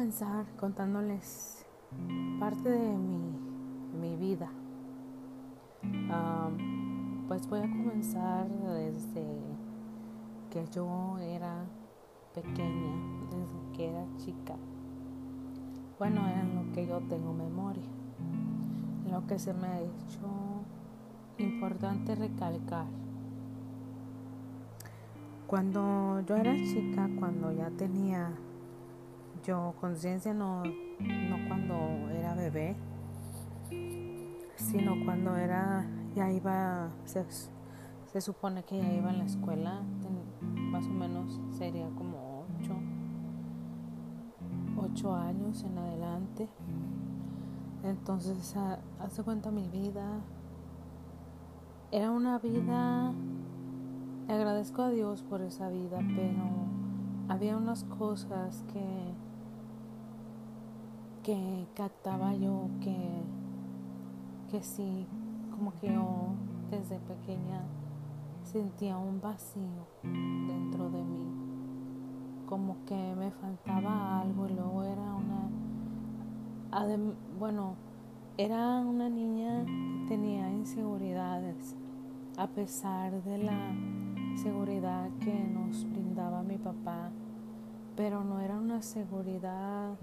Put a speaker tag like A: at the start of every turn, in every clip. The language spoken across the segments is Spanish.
A: comenzar contándoles parte de mi, mi vida. pues voy a comenzar desde que yo era pequeña, desde que era chica. Bueno, en lo que yo tengo memoria. lo que se me ha hecho importante recalcar. Cuando yo era chica, cuando ya tenía yo conciencia, no, no cuando era bebé, sino cuando era, ya iba, se, se supone que ya iba a la escuela, más o menos sería como ocho, ocho años en adelante. Entonces, hace cuenta mi vida, era una vida, agradezco a Dios por esa vida, pero había unas cosas que, que captaba yo que, que sí, como que yo desde pequeña sentía un vacío dentro de mí, como que me faltaba algo y luego era una, bueno, era una niña que tenía inseguridades a pesar de la seguridad que nos brindaba mi papá, pero no era una seguridad,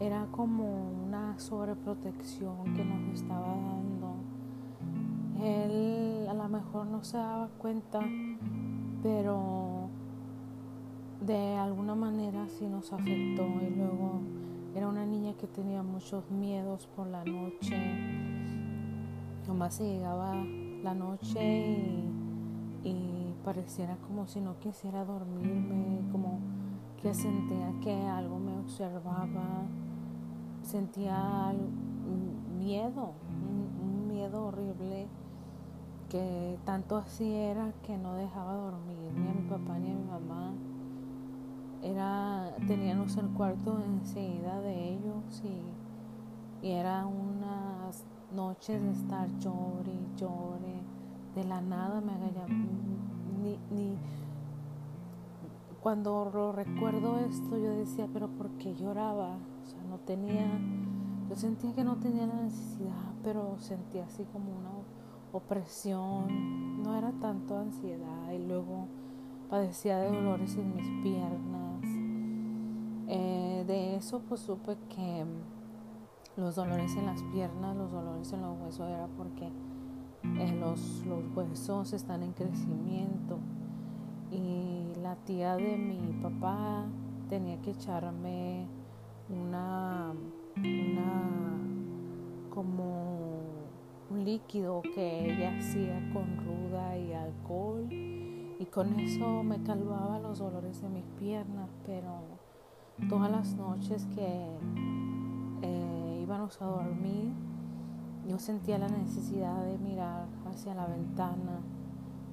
A: era como una sobreprotección que nos estaba dando. Él a lo mejor no se daba cuenta, pero de alguna manera sí nos afectó y luego era una niña que tenía muchos miedos por la noche. Nomás se llegaba la noche y, pareciera como si no quisiera dormirme, como que sentía que algo me observaba, sentía miedo, un, miedo horrible que tanto así era que no dejaba dormir ni a mi papá ni a mi mamá. Era, teníamos el cuarto enseguida de ellos y, y era unas noches de estar llore y llore, de la nada me haga ni, ni cuando lo recuerdo esto yo decía, pero ¿por qué lloraba? O sea, no tenía, yo sentía que no tenía la necesidad, pero sentía así como una opresión, no era tanto ansiedad y luego padecía de dolores en mis piernas. Eh, de eso pues supe que los dolores en las piernas, los dolores en los huesos era porque eh, los, los huesos están en crecimiento y la tía de mi papá tenía que echarme una, una como un líquido que ella hacía con ruda y alcohol y con eso me calmaba los dolores de mis piernas pero todas las noches que íbamos a dormir, yo sentía la necesidad de mirar hacia la ventana.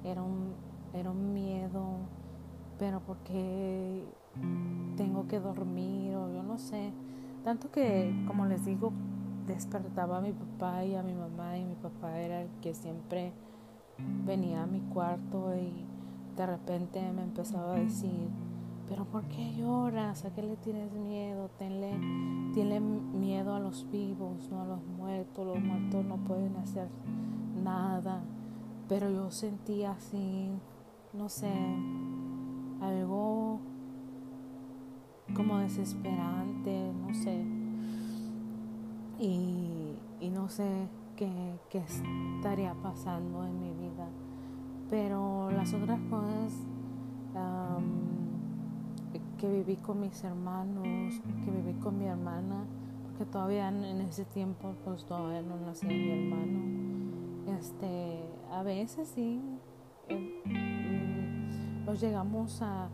A: Era un, era un miedo, pero porque tengo que dormir o yo no sé. Tanto que, como les digo, despertaba a mi papá y a mi mamá y mi papá era el que siempre venía a mi cuarto y de repente me empezaba a decir, pero ¿por qué lloras? ¿A qué le tienes miedo? Tenle, tiene miedo a los vivos, no a los muertos. Los muertos no pueden hacer nada. Pero yo sentía así, no sé, algo como desesperante, no sé. Y, no sé qué, qué estaría pasando en mi vida. Pero las otras cosas que viví con mis hermanos, que viví con mi hermana, porque todavía en ese tiempo pues todavía no nacía mi hermano. Este, a veces sí, eh, nos llegamos a,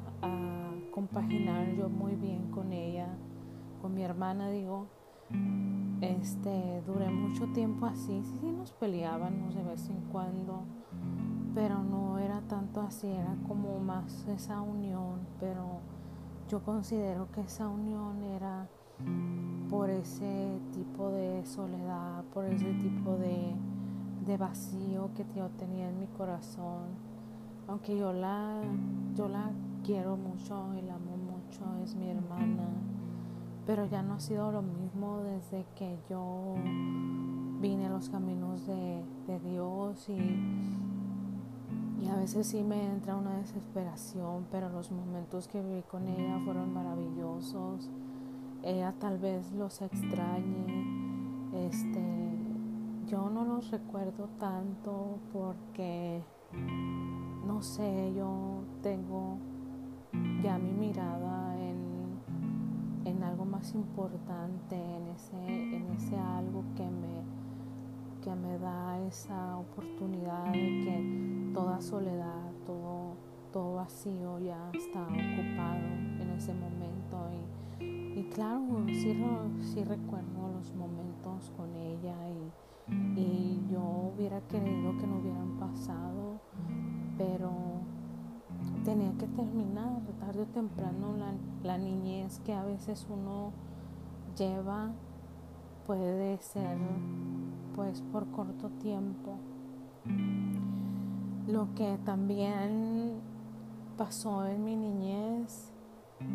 A: compaginar yo muy bien con ella, con mi hermana digo, este, duré mucho tiempo así, sí, sí nos peleábamos de vez en cuando, pero no era tanto así, era como más esa unión, pero yo considero que esa unión era por ese tipo de soledad, por ese tipo de, vacío que yo tenía en mi corazón. Aunque yo la, yo la quiero mucho y la amo mucho, es mi hermana, pero ya no ha sido lo mismo desde que yo vine a los caminos de, Dios y, y a veces sí me entra una desesperación, pero los momentos que viví con ella fueron maravillosos. Ella tal vez los extrañe, este, yo no los recuerdo tanto porque, no sé, yo tengo ya mi mirada en algo más importante, en ese, en ese algo que me, que me da esa oportunidad de que toda soledad, todo, todo vacío ya está ocupado en ese momento. Y, y claro, sí, sí, recuerdo los momentos con ella y, y yo hubiera querido que no hubieran pasado, pero tenía que terminar tarde o temprano la, niñez que a veces uno lleva puede ser pues por corto tiempo. Lo que también pasó en mi niñez,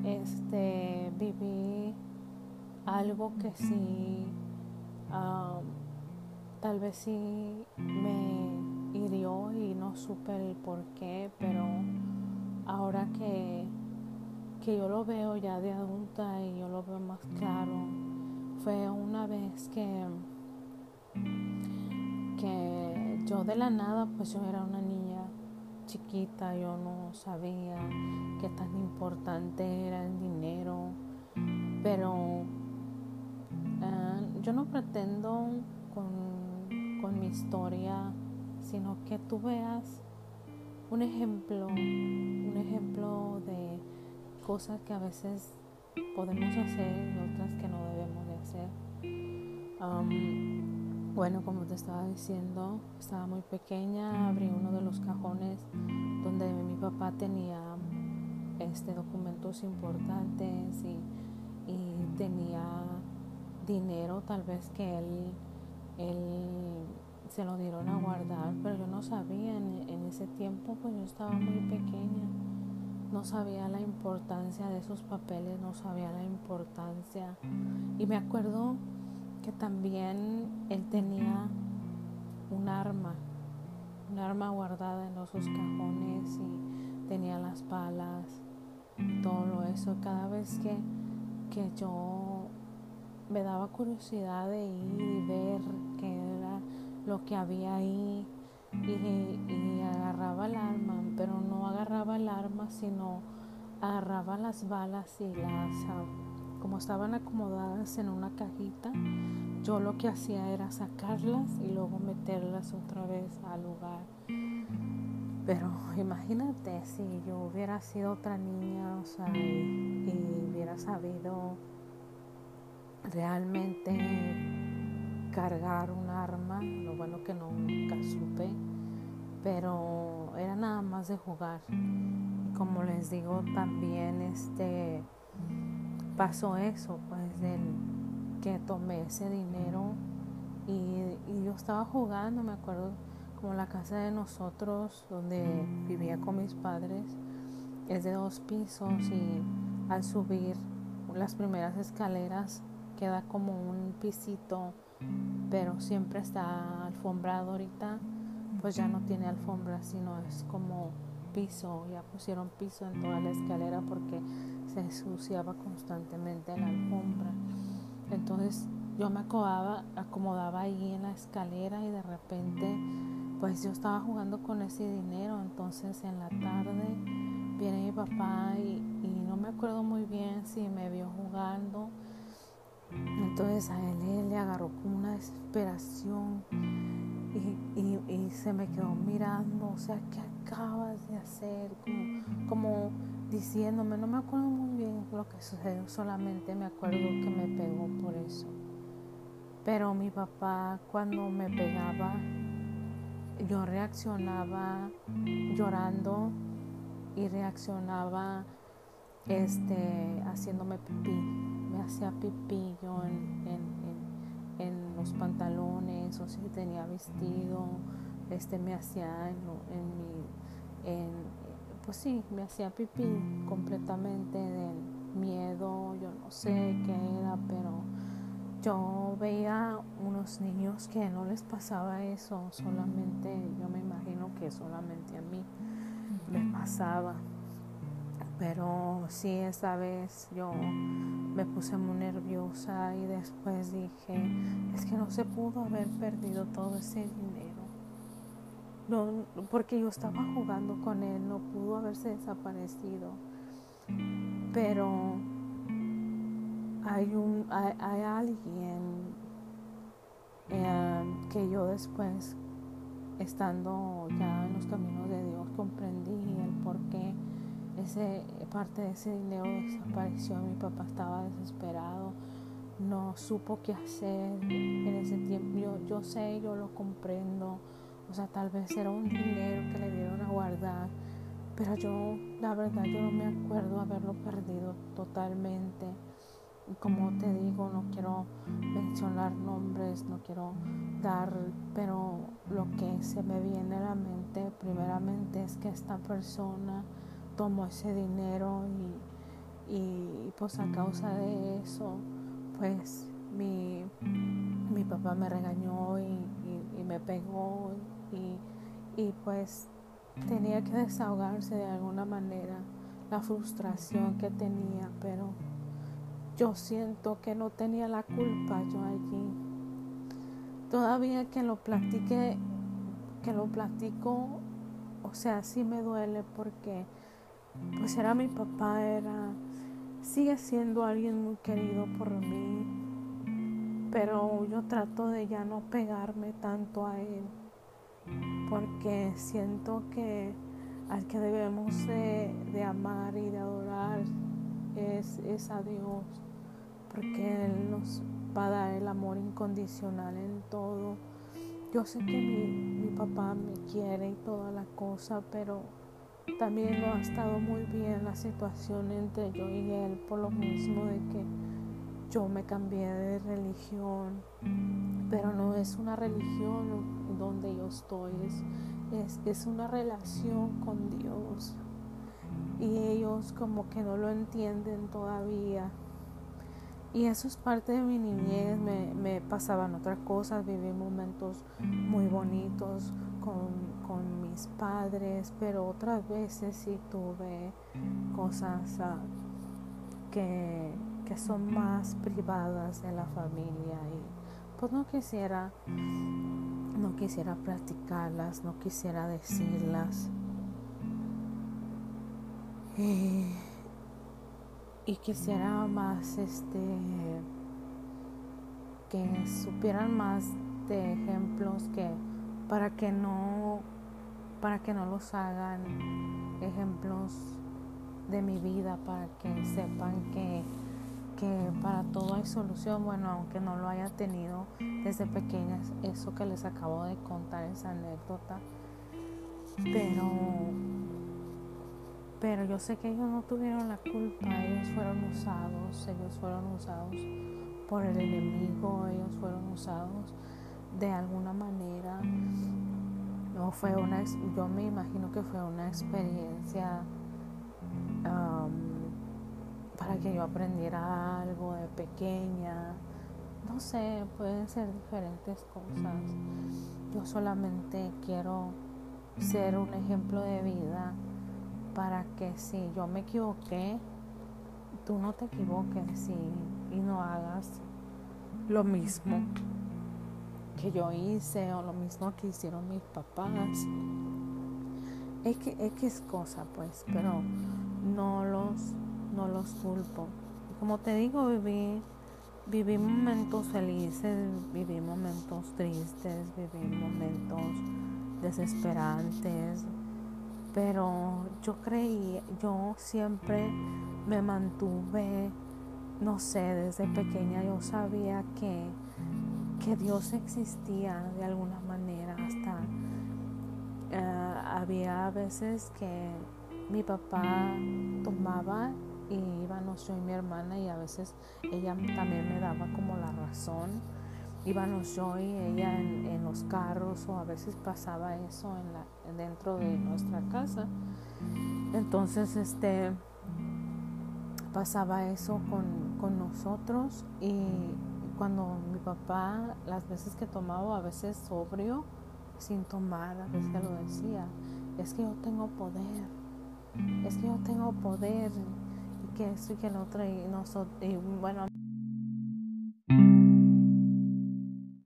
A: este, viví algo que sí, tal vez sí me hirió y no supe el por qué, pero ahora que, que yo lo veo ya de adulta y yo lo veo más claro, fue una vez que, que yo de la nada, pues yo era una niña chiquita, yo no sabía qué tan importante era el dinero, pero eh, yo no pretendo con, con mi historia, sino que tú veas un ejemplo, un ejemplo de cosas que a veces podemos hacer y otras que no debemos de hacer. bueno, como te estaba diciendo, estaba muy pequeña, abrí uno de los cajones donde mi papá tenía este, documentos importantes y, tenía dinero tal vez que él se lo dieron a guardar, pero yo no sabía en, ese tiempo, pues yo estaba muy pequeña, no sabía la importancia de esos papeles, no sabía la importancia. Y me acuerdo que también él tenía un arma, un arma guardada en esos cajones y tenía las balas, todo eso. Cada vez que, que yo me daba curiosidad de ir y ver qué lo que había ahí y, agarraba el arma, pero no agarraba el arma, sino agarraba las balas y las, ah, como estaban acomodadas en una cajita, yo lo que hacía era sacarlas y luego meterlas otra vez al lugar. Pero imagínate si yo hubiera sido otra niña, o sea, y hubiera sabido realmente cargar un arma, lo bueno que nunca supe, pero era nada más de jugar. Como les digo, también este pasó eso, pues del que tomé ese dinero y, y, yo estaba jugando, me acuerdo como la casa de nosotros donde vivía con mis padres es de dos pisos y al subir las primeras escaleras queda como un pisito pero siempre está alfombrado ahorita, pues ya no tiene alfombra, sino es como piso, ya pusieron piso en toda la escalera porque se ensuciaba constantemente la alfombra. Entonces yo me acomodaba, acomodaba ahí en la escalera y de repente pues yo estaba jugando con ese dinero, entonces en la tarde viene mi papá y, y no me acuerdo muy bien si me vio jugando entonces a él, le agarró como una desesperación y, se me quedó mirando, o sea, ¿qué acabas de hacer? Como, como diciéndome, no me acuerdo muy bien lo que sucedió, solamente me acuerdo que me pegó por eso. Pero mi papá cuando me pegaba, yo reaccionaba llorando y reaccionaba este, haciéndome pipí. Me hacía pipí yo en, en, los pantalones o si tenía vestido, este, me hacía en, mi, pues sí, me hacía pipí completamente miedo, yo no sé qué era, pero yo veía unos niños que no les pasaba eso, solamente, yo me imagino que solamente a mí me pasaba. Pero sí, esta vez yo me puse muy nerviosa y después dije, es que no se pudo haber perdido todo ese dinero. No, porque yo estaba jugando con él, no pudo haberse desaparecido. Pero hay, un, hay, alguien eh, que yo después, estando ya en los caminos de Dios, comprendí el por qué ese, parte de ese dinero desapareció. Mi papá estaba desesperado, no supo qué hacer en ese tiempo. Yo, yo sé, yo lo comprendo. O sea, tal vez era un dinero que le dieron a guardar, pero yo, la verdad, yo no me acuerdo haberlo perdido totalmente. Como te digo, no quiero mencionar nombres, no quiero dar, pero lo que se me viene a la mente primeramente es que esta persona tomó ese dinero y, y pues a causa de eso, pues mi, mi papá me regañó y, y, me pegó y, pues tenía que desahogarse de alguna manera la frustración que tenía, pero yo siento que no tenía la culpa yo allí. Todavía que lo platique, que lo platico, o sea, sí me duele porque pues era mi papá, era, sigue siendo alguien muy querido por mí, pero yo trato de ya no pegarme tanto a él, porque siento que al que debemos de, amar y de adorar es, es a Dios, porque Él nos va a dar el amor incondicional en todo. Yo sé que mi, mi papá me quiere y toda la cosa, pero también no ha estado muy bien la situación entre yo y él por lo mismo de que yo me cambié de religión, pero no es una religión donde yo estoy, es, es, una relación con Dios. Y ellos como que no lo entienden todavía. Y eso es parte de mi niñez, me, me pasaban otras cosas, viví momentos muy bonitos con, con mis padres, pero otras veces sí tuve cosas ah, que, que son más privadas de la familia y pues no quisiera no quisiera practicarlas, no quisiera decirlas. Y y quisiera más este que supieran más de ejemplos que para que no para que no los hagan ejemplos de mi vida para que sepan que, que para todo hay solución. Bueno aunque no lo haya tenido desde pequeñas eso que les acabo de contar esa anécdota. Pero pero yo sé que ellos no tuvieron la culpa, ellos fueron usados, ellos fueron usados por el enemigo, ellos fueron usados de alguna manera. No fue una, yo me imagino que fue una experiencia para que yo aprendiera algo de pequeña. No sé, pueden ser diferentes cosas. Yo solamente quiero ser un ejemplo de vida para que si yo me equivoqué, tú no te equivoques y, no hagas lo mismo que yo hice o lo mismo que hicieron mis papás. X, X cosa pues, pero no los, no los culpo. Como te digo, viví, viví momentos felices, viví momentos tristes, viví momentos desesperantes, pero yo creí, yo siempre me mantuve, no sé, desde pequeña yo sabía que, que Dios existía de alguna manera, hasta eh, había veces que mi papá tomaba y íbamos yo y mi hermana y a veces ella también me daba como la razón íbamos yo y ella en, los carros o a veces pasaba eso en dentro de nuestra casa. Entonces, este, pasaba eso con, con nosotros y cuando mi papá, las veces que tomaba, a veces sobrio, sin tomar, a veces lo decía, es que yo tengo poder, es que yo tengo poder, y que esto y que lo otro, y, nosotros, y bueno,